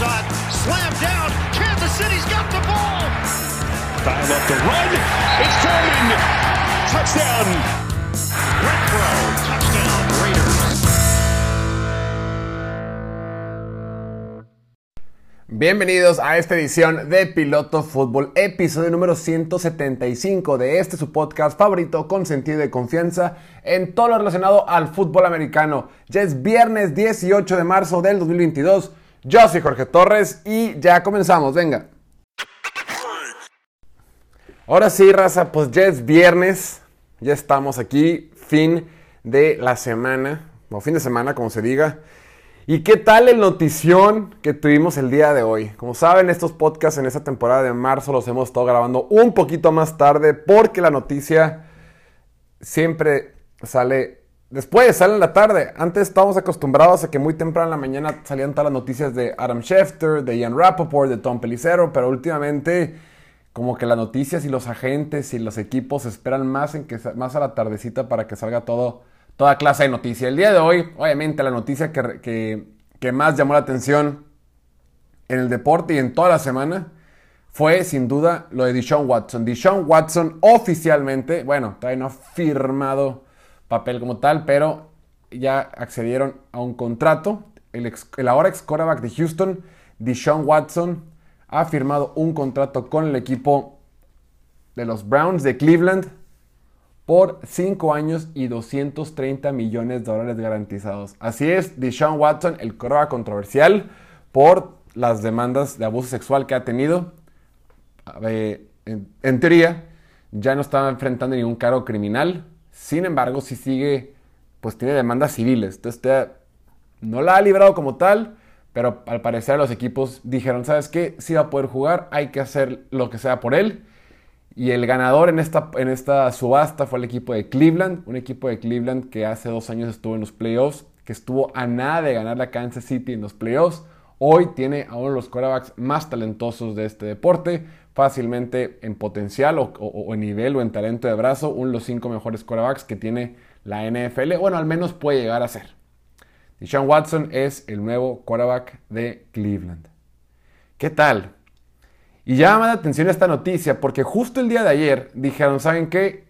shot, down. Kansas City's got the ball. Dial up the run. It's Foreman. Touchdown. Renfro, touchdown. Bienvenidos a esta edición de Piloto Fútbol, episodio número 175 de este su podcast favorito con sentido de confianza en todo lo relacionado al fútbol americano. Ya es viernes 18 de marzo del 2022. Yo soy Jorge Torres y ya comenzamos, venga. Ahora sí, raza, pues ya es viernes, ya estamos aquí, fin de la semana, o fin de semana, como se diga. ¿Y qué tal el notición que tuvimos el día de hoy? Como saben, estos podcasts en esta temporada de marzo los hemos estado grabando un poquito más tarde porque la noticia siempre sale después, sale en la tarde. Antes estábamos acostumbrados a que muy temprano en la mañana salían todas las noticias de Adam Schefter, de Ian Rappaport, de Tom Pelicero, pero últimamente como que las noticias y los agentes y los equipos esperan más, en que, más a la tardecita para que salga todo toda clase de noticias. El día de hoy, obviamente, la noticia que, que, que, más llamó la atención en el deporte y en toda la semana fue, sin duda, lo de Deshaun Watson. Deshaun Watson oficialmente, bueno, todavía no ha firmado papel como tal, pero ya accedieron a un contrato. El, ahora ex quarterback de Houston, Deshaun Watson, ha firmado un contrato con el equipo de los Browns de Cleveland por 5 años y 230 millones de dólares garantizados. Así es, Deshaun Watson, el correa controversial por las demandas de abuso sexual que ha tenido. En, en, teoría, ya no estaba enfrentando ningún cargo criminal. Sin embargo, si sigue, pues tiene demandas civiles. Entonces, no la ha librado como tal, pero al parecer los equipos dijeron, ¿sabes qué? Si va a poder jugar, hay que hacer lo que sea por él. Y el ganador en esta, en esta subasta fue el equipo de Cleveland, un equipo de Cleveland que hace dos años estuvo en los playoffs, que estuvo a nada de ganar la Kansas City en los playoffs. Hoy tiene a uno de los quarterbacks más talentosos de este deporte, fácilmente en potencial o, o, o, en nivel o en talento de brazo, uno de los cinco mejores quarterbacks que tiene la NFL. Bueno, al menos puede llegar a ser. Deshaun Watson es el nuevo quarterback de Cleveland. ¿Qué tal? Y llama la atención esta noticia porque justo el día de ayer dijeron, ¿saben qué?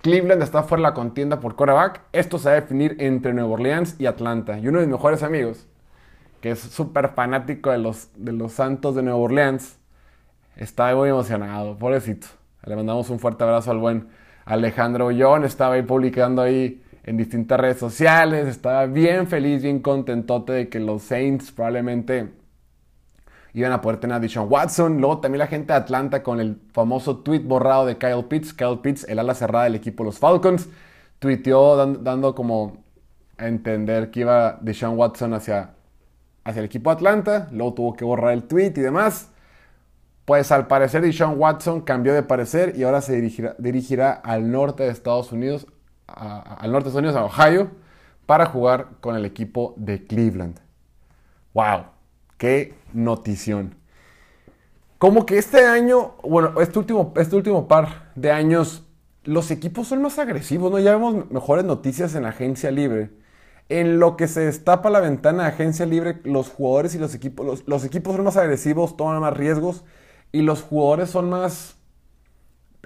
Cleveland está fuera de la contienda por quarterback. Esto se va a definir entre Nueva Orleans y Atlanta. Y uno de mis mejores amigos, que es súper fanático de los, de los Santos de Nueva Orleans, está muy emocionado, pobrecito. Le mandamos un fuerte abrazo al buen Alejandro Ullón. Estaba ahí publicando ahí en distintas redes sociales. Estaba bien feliz, bien contentote de que los Saints probablemente iban a poder tener a Deshaun Watson. Luego también la gente de Atlanta con el famoso tweet borrado de Kyle Pitts. Kyle Pitts, el ala cerrada del equipo de los Falcons, tuiteó dando, dando como a entender que iba Deshaun Watson hacia, hacia el equipo Atlanta. Luego tuvo que borrar el tweet y demás. Pues al parecer Deshaun Watson cambió de parecer y ahora se dirigirá, al norte de Estados Unidos, al norte de Estados Unidos, a Ohio, para jugar con el equipo de Cleveland. ¡Wow! ¡Qué notición! Como que este año, bueno, este último, este último par de años, los equipos son más agresivos, ¿no? Ya vemos mejores noticias en agencia libre. En lo que se destapa la ventana de agencia libre, los jugadores y los equipos, los, equipos son más agresivos, toman más riesgos y los jugadores son más...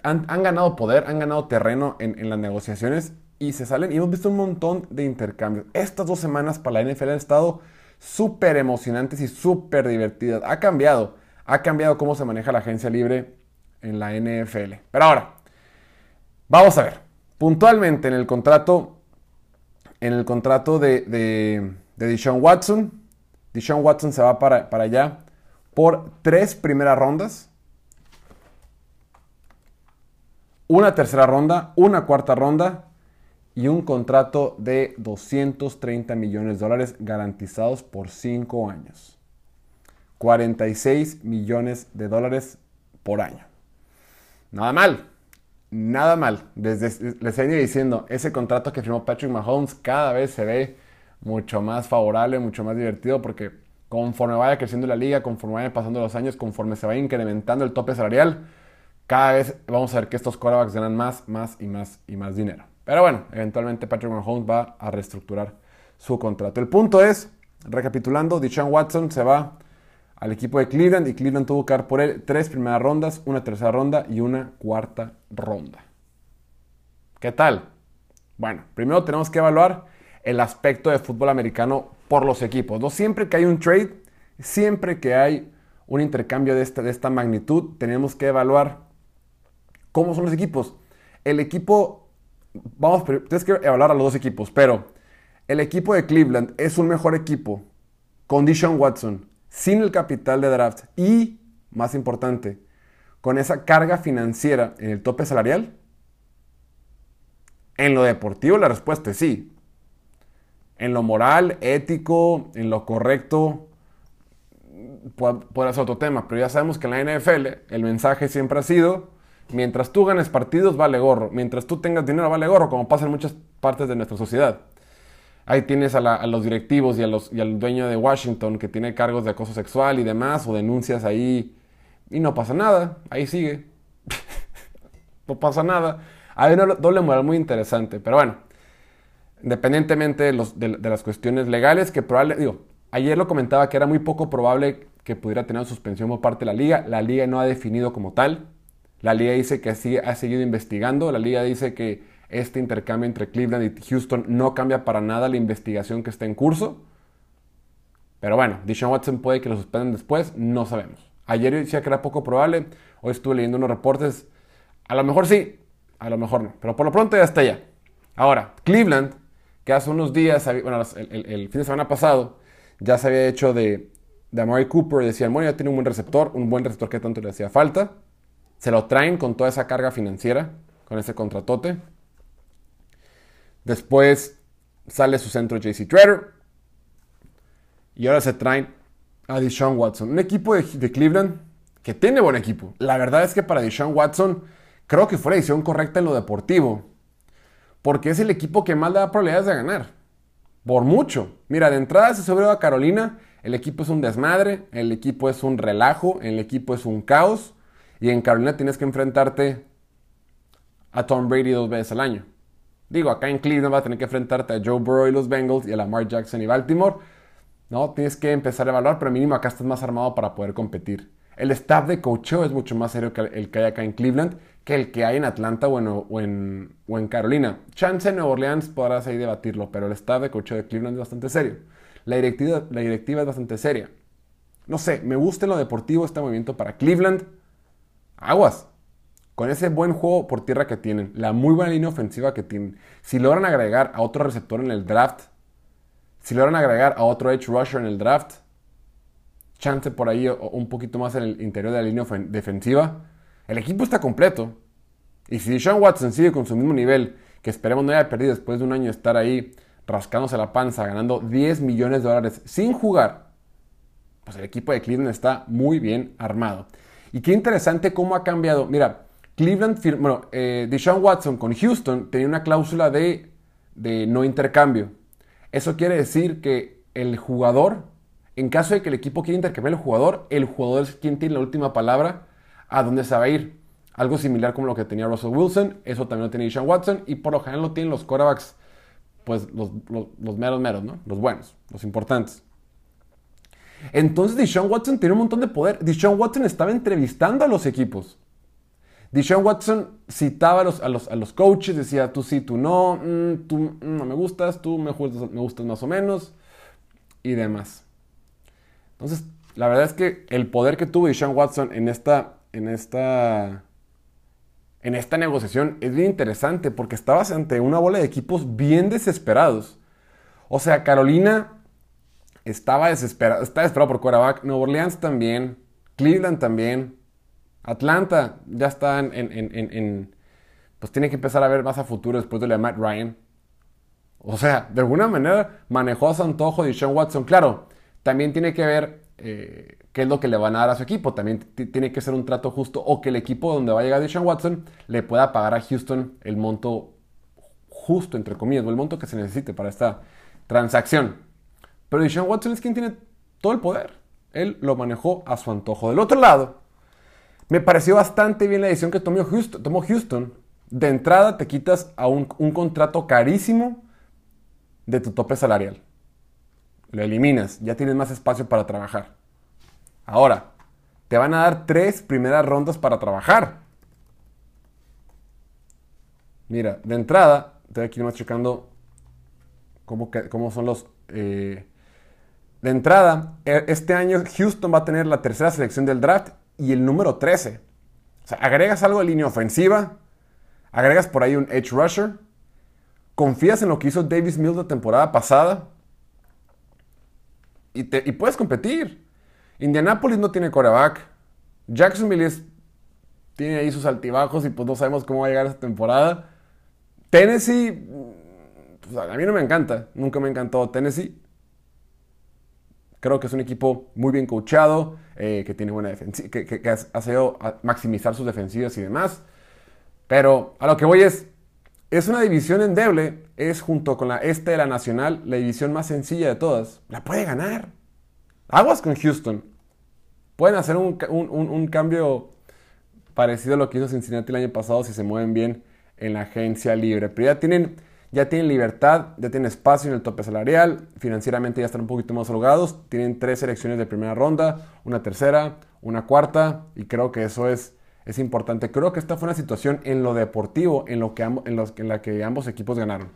Han, han ganado poder, han ganado terreno en, en, las negociaciones y se salen y hemos visto un montón de intercambios. Estas dos semanas para la NFL han estado súper emocionantes y súper divertidas. Ha cambiado, ha cambiado cómo se maneja la agencia libre en la NFL. Pero ahora, vamos a ver, puntualmente en el contrato, en el contrato de, de, de Deshaun Watson, Deshaun Watson se va para, para allá por tres primeras rondas, una tercera ronda, una cuarta ronda y un contrato de 230 millones de dólares garantizados por 5 años. 46 millones de dólares por año. Nada mal, nada mal. Desde, les venía diciendo, ese contrato que firmó Patrick Mahomes cada vez se ve mucho más favorable, mucho más divertido porque conforme vaya creciendo la liga, conforme vayan pasando los años, conforme se vaya incrementando el tope salarial, cada vez vamos a ver que estos quarterbacks ganan más, más y más y más dinero. Pero bueno, eventualmente Patrick Mahomes va a reestructurar su contrato. El punto es, recapitulando, Deshaun Watson se va al equipo de Cleveland y Cleveland tuvo que dar por él tres primeras rondas, una tercera ronda y una cuarta ronda. ¿Qué tal? Bueno, primero tenemos que evaluar el aspecto de fútbol americano por los equipos. No siempre que hay un trade, siempre que hay un intercambio de esta, de esta magnitud, tenemos que evaluar cómo son los equipos. El equipo, vamos, tienes que evaluar a los dos equipos, pero el equipo de Cleveland es un mejor equipo con Watson, sin el capital de draft y, más importante, con esa carga financiera en el tope salarial. En lo deportivo la respuesta es sí. En lo moral, ético, en lo correcto, puede ser otro tema, pero ya sabemos que en la NFL el mensaje siempre ha sido, mientras tú ganes partidos vale gorro, mientras tú tengas dinero vale gorro, como pasa en muchas partes de nuestra sociedad. Ahí tienes a, los directivos y, a los, al dueño de Washington que tiene cargos de acoso sexual y demás, o denuncias ahí, y no pasa nada, ahí sigue. no pasa nada. Hay una doble moral muy interesante, pero bueno, independientemente de las cuestiones legales, que probablemente, digo, ayer lo comentaba que era muy poco probable que pudiera tener suspensión por parte de la liga. La liga no ha definido como tal. La liga dice que así ha seguido investigando. La liga dice que este intercambio entre Cleveland y Houston no cambia para nada la investigación que está en curso. Pero bueno, Deshaun Watson puede que lo suspendan después, no sabemos. Ayer decía que era poco probable, hoy estuve leyendo unos reportes. A lo mejor sí, a lo mejor no, pero por lo pronto ya está ya. Ahora, Cleveland, que hace unos días, bueno, el fin de semana pasado, ya se había hecho de de Amari Cooper decían, bueno, ya tiene un buen receptor, un buen receptor que tanto le hacía falta. Se lo traen con toda esa carga financiera, con ese contratote. Después sale su centro JC Treader. Y ahora se traen a Deshaun Watson. Un equipo de, Cleveland que tiene buen equipo. La verdad es que para Deshaun Watson creo que fue la decisión correcta en lo deportivo. Porque es el equipo que más le da probabilidades de ganar. Por mucho. Mira, de entrada se subió a Carolina el equipo es un desmadre, el equipo es un relajo, el equipo es un caos. Y en Carolina tienes que enfrentarte a Tom Brady dos veces al año. Digo, acá en Cleveland va a tener que enfrentarte a Joe Burrow y los Bengals y a Lamar Jackson y Baltimore. No, tienes que empezar a evaluar, pero mínimo acá estás más armado para poder competir. El staff de coacheo es mucho más serio que el que hay acá en Cleveland que el que hay en Atlanta o en, o en, Carolina. Chance en Nueva Orleans podrás ahí debatirlo, pero el staff de coacheo de Cleveland es bastante serio. La directiva, la directiva es bastante seria. No sé, me gusta en lo deportivo este movimiento para Cleveland. Aguas. Con ese buen juego por tierra que tienen, la muy buena línea ofensiva que tienen, si logran agregar a otro receptor en el draft, si logran agregar a otro edge rusher en el draft, chance por ahí un poquito más en el interior de la línea defensiva, el equipo está completo. Y si Sean Watson sigue con su mismo nivel, que esperemos no haya perdido después de un año estar ahí rascándose la panza, ganando 10 millones de dólares sin jugar, pues el equipo de Cleveland está muy bien armado. Y qué interesante cómo ha cambiado. Mira, Cleveland, bueno, eh, Deshaun Watson con Houston tenía una cláusula de, de no intercambio. Eso quiere decir que el jugador, en caso de que el equipo quiera intercambiar el jugador, el jugador es quien tiene la última palabra a dónde se va a ir. Algo similar como lo que tenía Russell Wilson, eso también lo tiene Deshaun Watson y por lo general lo tienen los quarterbacks pues los, meros meros, ¿no? Los buenos, los importantes. Entonces Deshaun Watson tiene un montón de poder. Deshaun Watson estaba entrevistando a los equipos. Deshaun Watson citaba a los, a los, coaches, decía tú sí, tú no, mm, tú no me gustas, tú me gustas, me gustas más o menos y demás. Entonces, la verdad es que el poder que tuvo Deshaun Watson en esta, en esta en esta negociación es bien interesante porque estabas ante una bola de equipos bien desesperados. O sea, Carolina estaba desesperado, está desesperado por quarterback, Nueva Orleans también, Cleveland también, Atlanta ya está en, pues tiene que empezar a ver más a futuro después de la Matt Ryan. O sea, de alguna manera manejó a su antojo de Sean Watson. Claro, también tiene que ver eh, qué es lo que le van a dar a su equipo. También tiene que ser un trato justo o que el equipo donde va a llegar Deshaun Watson le pueda pagar a Houston el monto justo, entre comillas, o el monto que se necesite para esta transacción. Pero Deshaun Watson es quien tiene todo el poder. Él lo manejó a su antojo. Del otro lado, me pareció bastante bien la decisión que tomó Houston. De entrada te quitas a un, contrato carísimo de tu tope salarial. Lo eliminas, ya tienes más espacio para trabajar. Ahora, te van a dar tres primeras rondas para trabajar. Mira, de entrada, estoy aquí más checando cómo, cómo son los... Eh, de entrada, e, este año Houston va a tener la tercera selección del draft y el número 13. O sea, agregas algo de línea ofensiva, agregas por ahí un edge rusher, confías en lo que hizo Davis Mills la temporada pasada y, y puedes competir. Indianapolis no tiene coreback. Jacksonville tiene ahí sus altibajos y pues no sabemos cómo va a llegar esta temporada. Tennessee, pues a mí no me encanta, nunca me encantó Tennessee. Creo que es un equipo muy bien coachado, eh, que tiene buena defensiva, que, ha sabido maximizar sus defensivas y demás. Pero a lo que voy es, es una división endeble, es junto con la este de la Nacional, la división más sencilla de todas. La puede ganar. Aguas con Houston. Pueden hacer un, un cambio parecido a lo que hizo Cincinnati el año pasado si se mueven bien en la agencia libre. Pero ya tienen, ya tienen libertad, ya tienen espacio en el tope salarial, financieramente ya están un poquito más holgados, tienen tres selecciones de primera ronda, una tercera, una cuarta, y creo que eso es, es importante. Creo que esta fue una situación en lo deportivo en, lo que en, en la que ambos equipos ganaron.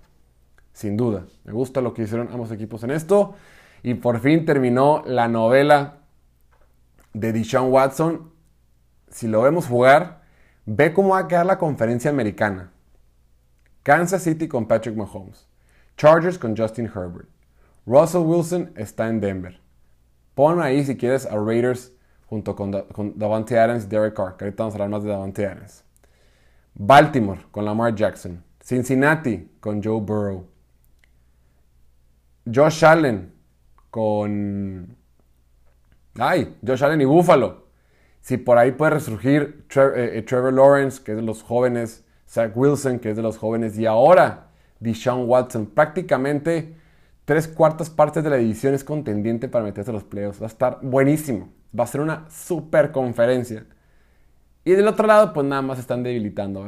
Sin duda. Me gusta lo que hicieron ambos equipos en esto. Y por fin terminó la novela de Deshaun Watson. Si lo vemos jugar, ve cómo va a quedar la conferencia americana. Kansas City con Patrick Mahomes. Chargers con Justin Herbert. Russell Wilson está en Denver. Pon ahí si quieres a Raiders junto con, Davante Adams y Derek Carr, que ahorita vamos a hablar más de Davante Adams. Baltimore con Lamar Jackson. Cincinnati con Joe Burrow. Josh Allen con... Ay, Josh Allen y Buffalo. Si por ahí puede resurgir eh, eh, Trevor Lawrence, que es de los jóvenes Zach Wilson, que es de los jóvenes, y ahora Deshaun Watson. Prácticamente tres cuartas partes de la división es contendiente para meterse a los playoffs. Va a estar buenísimo. Va a ser una super conferencia. Y del otro lado, pues nada más están debilitando.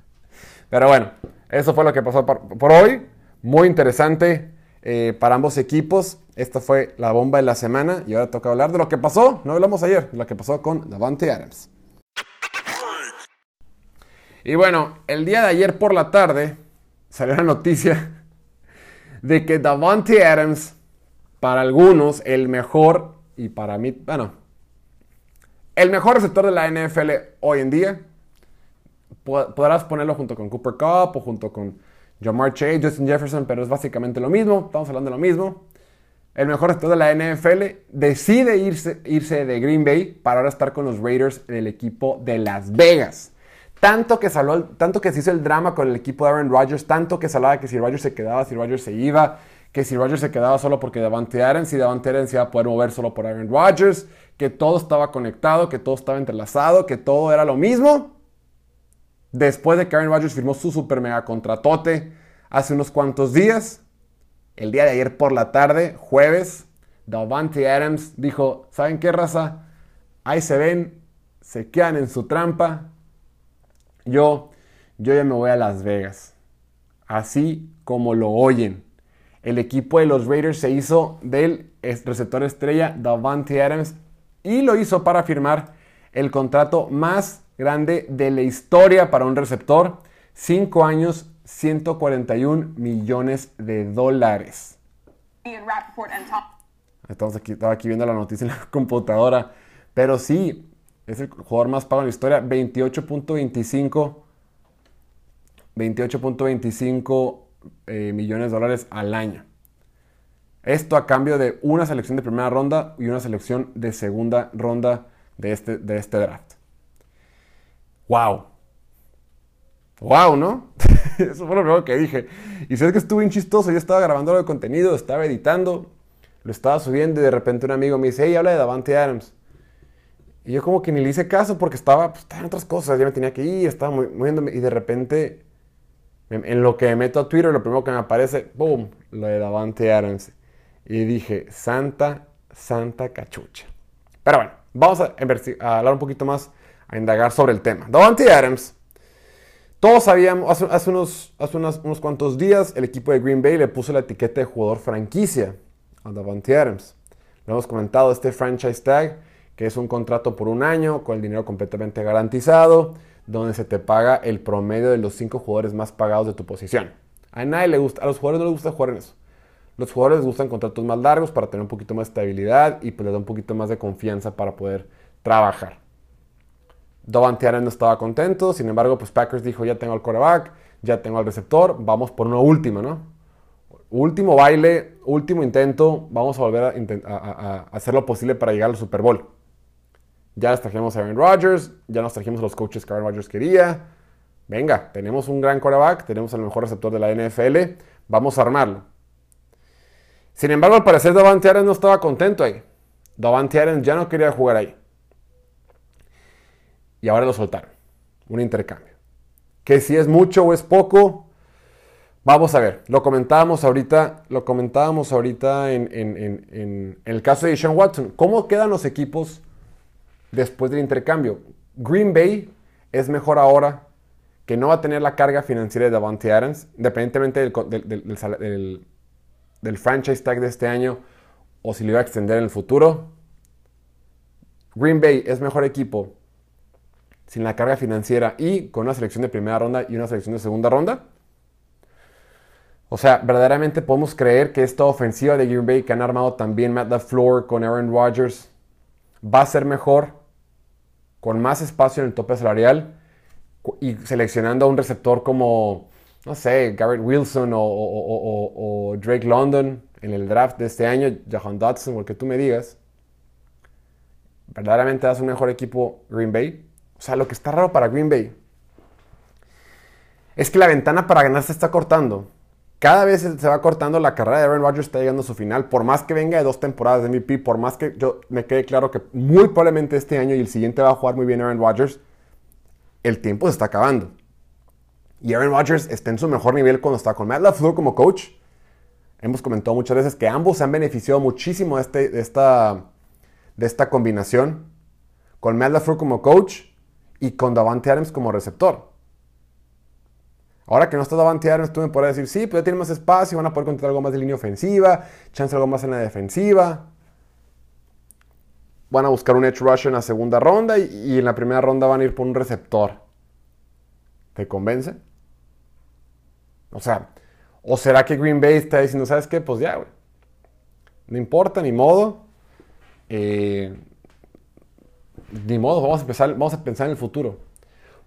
Pero bueno, eso fue lo que pasó por, hoy. Muy interesante eh, para ambos equipos. Esta fue la bomba de la semana. Y ahora toca hablar de lo que pasó. No hablamos ayer, lo que pasó con Davante Adams. Y bueno, el día de ayer por la tarde salió la noticia de que Davante Adams, para algunos, el mejor, y para mí, bueno, el mejor receptor de la NFL hoy en día, podrás ponerlo junto con Cooper Cup o junto con Jamar Chase, Justin Jefferson, pero es básicamente lo mismo, estamos hablando de lo mismo. El mejor receptor de la NFL decide irse, irse de Green Bay para ahora estar con los Raiders del equipo de Las Vegas. Tanto que, tanto que se hizo el drama con el equipo de Aaron Rodgers, tanto que se hablaba que si Rodgers se quedaba, si Rodgers se iba, que si Rodgers se quedaba solo porque Davante Adams, si Davante Adams iba a poder mover solo por Aaron Rodgers, que todo estaba conectado, que todo estaba entrelazado, que todo era lo mismo. Después de que Aaron Rodgers firmó su super mega contratote hace unos cuantos días, el día de ayer por la tarde, jueves, Davante Adams dijo, ¿saben qué raza? Ahí se ven, se quedan en su trampa, yo, yo ya me voy a Las Vegas. Así como lo oyen. El equipo de los Raiders se hizo del receptor estrella Davante Adams y lo hizo para firmar el contrato más grande de la historia para un receptor. 5 años, 141 millones de dólares. Estamos aquí, estaba aquí viendo la noticia en la computadora. Pero sí, es el jugador más pago en la historia, 28.25 28.25 eh, millones de dólares al año. Esto a cambio de una selección de primera ronda y una selección de segunda ronda de este, de este draft. ¡Wow! ¡Wow! ¿No? Eso fue lo primero que dije. Y sabes que estuvo bien chistoso. Yo estaba grabando el contenido, estaba editando, lo estaba subiendo y de repente un amigo me dice, hey, habla de Davante Adams. Y yo como que ni le hice caso porque estaba, pues, en otras cosas, ya me tenía que ir, estaba moviéndome y de repente, en, lo que me meto a Twitter, lo primero que me aparece, ¡boom!, lo de Davante Adams. Y dije, santa, santa cachucha. Pero bueno, vamos a, hablar un poquito más, a indagar sobre el tema. Davante Adams, todos sabíamos, hace, unos, hace unos cuantos días, el equipo de Green Bay le puso la etiqueta de jugador franquicia a Davante Adams. Lo hemos comentado, este franchise tag que es un contrato por un año con el dinero completamente garantizado, donde se te paga el promedio de los cinco jugadores más pagados de tu posición. A nadie le gusta, a los jugadores no les gusta jugar en eso. Los jugadores les gustan contratos más largos para tener un poquito más de estabilidad y pues les da un poquito más de confianza para poder trabajar. Davante Adams no estaba contento, sin embargo, pues Packers dijo, ya tengo al quarterback, ya tengo al receptor, vamos por una última, ¿no? Último baile, último intento, vamos a volver a, hacer lo posible para llegar al Super Bowl. Ya nos trajimos a Aaron Rodgers, ya nos trajimos a los coaches que Aaron Rodgers quería. Venga, tenemos un gran quarterback, tenemos al mejor receptor de la NFL, vamos a armarlo. Sin embargo, al parecer Davante Adams no estaba contento ahí. Davante Adams ya no quería jugar ahí. Y ahora lo soltaron. Un intercambio. Que si es mucho o es poco, vamos a ver. Lo comentábamos ahorita, lo comentábamos ahorita en, en el caso de Sean Watson. ¿Cómo quedan los equipos después del intercambio? Green Bay es mejor ahora que no va a tener la carga financiera de Davante Adams, independientemente del, del franchise tag de este año o si lo iba a extender en el futuro. Green Bay es mejor equipo sin la carga financiera y con una selección de primera ronda y una selección de segunda ronda. O sea, verdaderamente podemos creer que esta ofensiva de Green Bay que han armado también Matt LaFleur con Aaron Rodgers va a ser mejor con más espacio en el tope salarial y seleccionando a un receptor como no sé, Garrett Wilson o, Drake London en el draft de este año, Jahan Dodson, lo que tú me digas, verdaderamente das un mejor equipo Green Bay. O sea, lo que está raro para Green Bay es que la ventana para ganar se está cortando. Cada vez se va cortando la carrera de Aaron Rodgers, está llegando a su final. Por más que venga de dos temporadas de MVP, por más que yo me quede claro que muy probablemente este año y el siguiente va a jugar muy bien Aaron Rodgers, el tiempo se está acabando. Y Aaron Rodgers está en su mejor nivel cuando está con Matt LaFleur como coach. Hemos comentado muchas veces que ambos se han beneficiado muchísimo de, este, esta, de esta combinación. Con Matt LaFleur como coach y con Davante Adams como receptor. Ahora que no está Davante Adams, tú me podrás decir, sí, pero ya tiene más espacio, van a poder contar algo más de línea ofensiva, chance algo más en la defensiva. Van a buscar un edge rusher en la segunda ronda y, y en la primera ronda van a ir por un receptor. ¿Te convence? O sea, ¿o será que Green Bay está diciendo, ¿sabes qué? Pues ya, güey. No importa, ni modo. Eh, ni modo, vamos a, empezar, vamos a pensar en el futuro.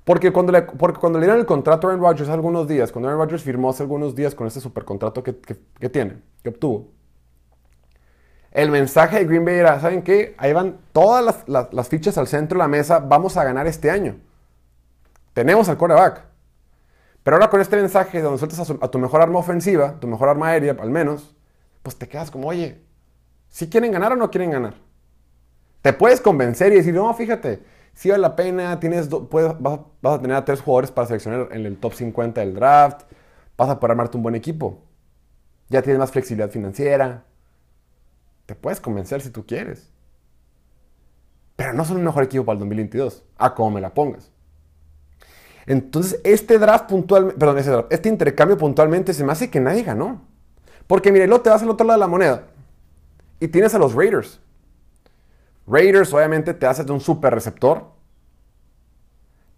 Porque cuando, le, porque cuando le dieron el contrato a Aaron Rodgers hace algunos días, cuando Aaron Rodgers firmó hace algunos días con ese supercontrato que, que, tiene, que obtuvo, el mensaje de Green Bay era, ¿saben qué? Ahí van todas las, las fichas al centro de la mesa, vamos a ganar este año. Tenemos al quarterback. Pero ahora con este mensaje donde sueltas a, tu mejor arma ofensiva, tu mejor arma aérea al menos, pues te quedas como, oye, ¿si quieren ganar o no quieren ganar? Te puedes convencer y decir, no, fíjate, si vale la pena, tienes vas, a tener a tres jugadores para seleccionar en el top 50 del draft, vas a poder armarte un buen equipo. Ya tienes más flexibilidad financiera. Te puedes convencer si tú quieres. Pero no son el mejor equipo para el 2022, a como me la pongas. Entonces, este draft puntualmente, perdón, este intercambio puntualmente se me hace que nadie ganó. Porque mire, luego te vas al otro lado de la moneda y tienes a los Raiders. Raiders obviamente te haces de un super receptor,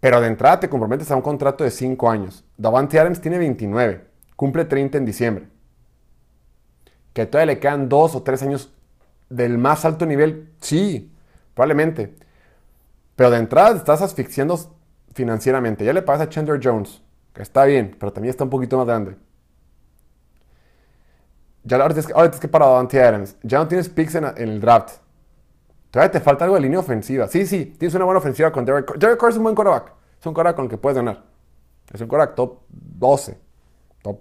pero de entrada te comprometes a un contrato de 5 años. Davante Adams tiene 29, cumple 30 en diciembre. Que todavía le quedan 2 o 3 años del más alto nivel, sí, probablemente. Pero de entrada estás asfixiando financieramente. Ya le pasa a Chandler Jones, que está bien, pero también está un poquito más grande. Ya ahora tienes que, que parar Dante Adams. Ya no tienes picks en, el draft. Todavía te falta algo de línea ofensiva. Sí, sí, tienes una buena ofensiva con Derek Carr. Derek Carr es un buen quarterback. Es un quarterback con el que puedes ganar. Es un quarterback top 12, top,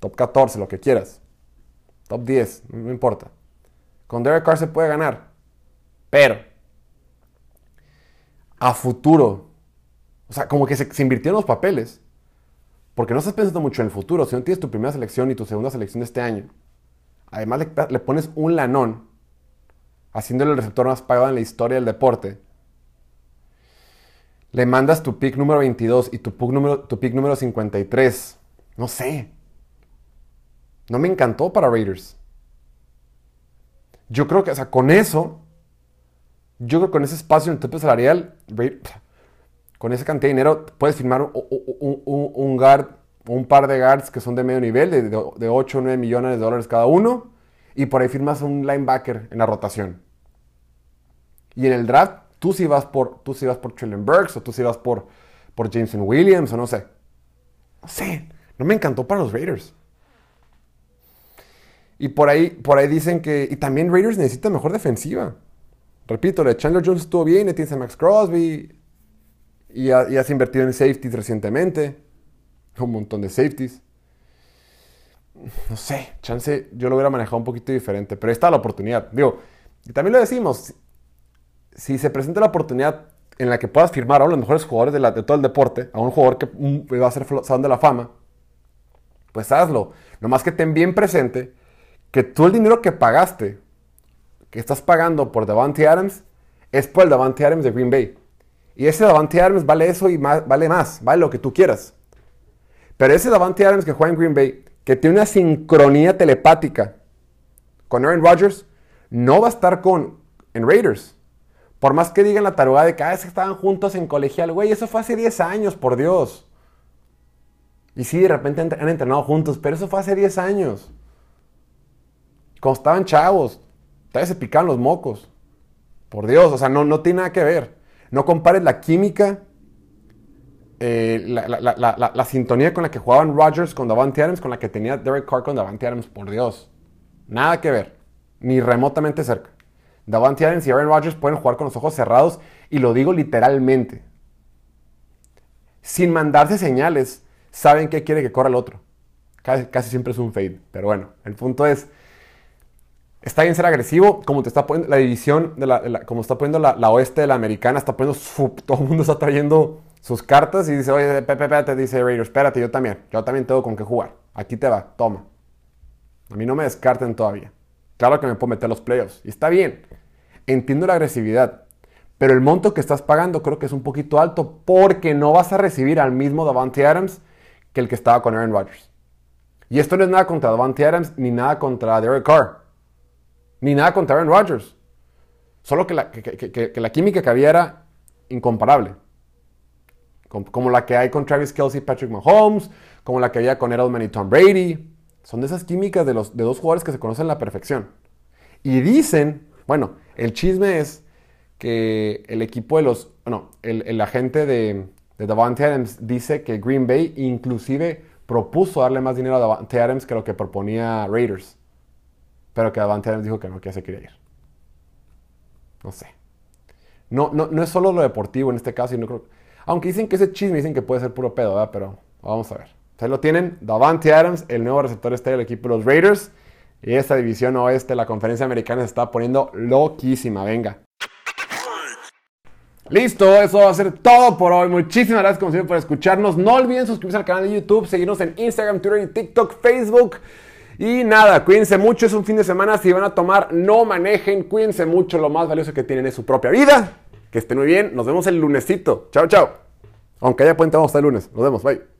top 14, lo que quieras. Top 10, no importa. Con Derek Carr se puede ganar. Pero, a futuro, o sea, como que se, se invirtieron los papeles. Porque no estás pensando mucho en el futuro. Si no tienes tu primera selección y tu segunda selección de este año, además le, pones un lanón, haciéndole el receptor más pagado en la historia del deporte. Le mandas tu pick número 22 y tu pick número, tu pick número 53. No sé. No me encantó para Raiders. Yo creo que, o sea, con eso, Yo creo que con ese espacio en el tope salarial, con esa cantidad de dinero, puedes firmar un, un, guard, un par de guards que son de medio nivel, de, de 8 o 9 millones de dólares cada uno, y por ahí firmas un linebacker en la rotación. Y en el draft, tú sí vas por, tú sí vas por Burks, o tú sí vas por, por Jameson Williams, o no sé. No sé, no me encantó para los Raiders. Y por ahí, por ahí dicen que. Y también Raiders necesita mejor defensiva. Repito, de Chandler Jones estuvo bien, le tienes a Max Crosby. Y, has invertido en safeties recientemente. Un montón de safeties. No sé, chance, yo lo hubiera manejado un poquito diferente. Pero está la oportunidad. Digo, y también lo decimos. Si se presenta la oportunidad en la que puedas firmar a uno de los mejores jugadores de, todo el deporte, a un jugador que mm, va a ser salón de la fama, pues hazlo. Nomás que ten bien presente que tú el dinero que pagaste, que estás pagando por Davante Adams, es por el Davante Adams de Green Bay. Y ese Davante Adams vale eso y vale más, vale lo que tú quieras. Pero ese Davante Adams que juega en Green Bay, que tiene una sincronía telepática con Aaron Rodgers, no va a estar con en Raiders. Por más que digan la tarugada de que, ah, que estaban juntos en colegial, güey, eso fue hace 10 años, por Dios. Y sí, de repente han entrenado juntos, pero eso fue hace 10 años. Cuando estaban chavos, todavía se picaban los mocos. Por Dios, o sea, no, no tiene nada que ver. No compares la química, eh, la, sintonía con la que jugaban Rodgers con Davante Adams con la que tenía Derek Carr con Davante Adams. Por Dios. Nada que ver. Ni remotamente cerca. Davante Adams y Aaron Rodgers pueden jugar con los ojos cerrados y lo digo literalmente. Sin mandarse señales, saben qué quiere que corra el otro. Casi, casi siempre es un fade. Pero bueno, el punto es Está bien ser agresivo, como te está poniendo la división, de la, como está poniendo la, oeste de la americana, está poniendo, todo el mundo está trayendo sus cartas y dice, oye, Pepe, te dice Raiders, espérate, yo también, yo también tengo con qué jugar. Aquí te va, toma. A mí no me descarten todavía. Claro que me puedo meter los playoffs. Y está bien. Entiendo la agresividad. Pero el monto que estás pagando creo que es un poquito alto porque no vas a recibir al mismo Davante Adams que el que estaba con Aaron Rodgers. Y esto no es nada contra Davante Adams ni nada contra Derek Carr. Ni nada contra Aaron Rodgers. Solo que la, química que había era incomparable. Como, la que hay con Travis Kelsey y Patrick Mahomes, como la que había con Edelman y Tom Brady. Son de esas químicas de, los, de dos jugadores que se conocen a la perfección. Y dicen, bueno, el chisme es que el equipo de los, no, el, agente de, de Davante Adams dice que Green Bay inclusive propuso darle más dinero a Davante Adams que lo que proponía Raiders. Pero que Davante Adams dijo que no, que se quería ir. No sé. No, no, no es solo lo deportivo en este caso, y no creo, aunque dicen que ese chisme, dicen que puede ser puro pedo, ¿verdad? Pero vamos a ver. Ustedes lo tienen, Davante Adams, el nuevo receptor este del equipo de los Raiders. Y esta división oeste, la conferencia americana, se está poniendo loquísima. Venga. Listo, eso va a ser todo por hoy. Muchísimas gracias como siempre por escucharnos. No olviden suscribirse al canal de YouTube, seguirnos en Instagram, Twitter y TikTok, Facebook. Y nada, cuídense mucho, es un fin de semana, si van a tomar, no manejen, cuídense mucho, lo más valioso que tienen es su propia vida. Que estén muy bien, nos vemos el lunesito. Chao, chao. Aunque haya puente, vamos hasta el lunes. Nos vemos, bye.